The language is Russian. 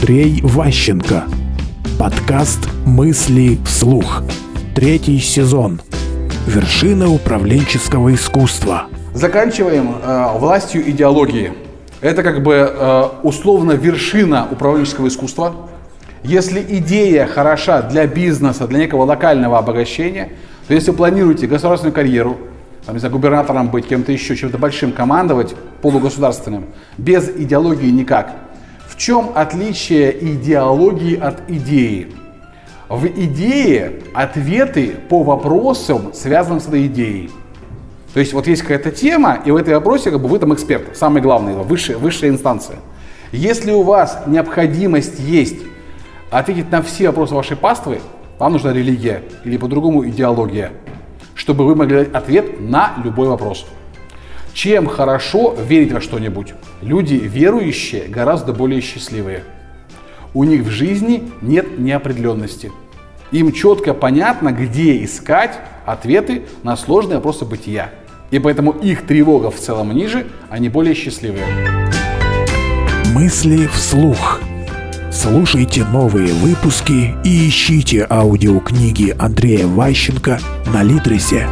Андрей Ващенко. Подкаст «Мысли вслух». Третий сезон. Вершина управленческого искусства. Заканчиваем э, властью идеологии. Это как бы э, условно вершина управленческого искусства. Если идея хороша для бизнеса, для некого локального обогащения, то если вы планируете государственную карьеру, там, не знаю, губернатором быть, кем-то еще, чем-то большим командовать, полугосударственным, без идеологии никак. Чем отличие идеологии от идеи? В идее ответы по вопросам, связанным с этой идеей. То есть вот есть какая-то тема, и в этой вопросе как бы вы там эксперт, самый главный, высшая, высшая инстанция. Если у вас необходимость есть ответить на все вопросы вашей паствы, вам нужна религия или по-другому идеология, чтобы вы могли дать ответ на любой вопрос. Чем хорошо верить во что-нибудь? Люди верующие гораздо более счастливые. У них в жизни нет неопределенности. Им четко понятно, где искать ответы на сложные вопросы бытия. И поэтому их тревога в целом ниже, они более счастливые. Мысли вслух. Слушайте новые выпуски и ищите аудиокниги Андрея Ващенко на Литресе.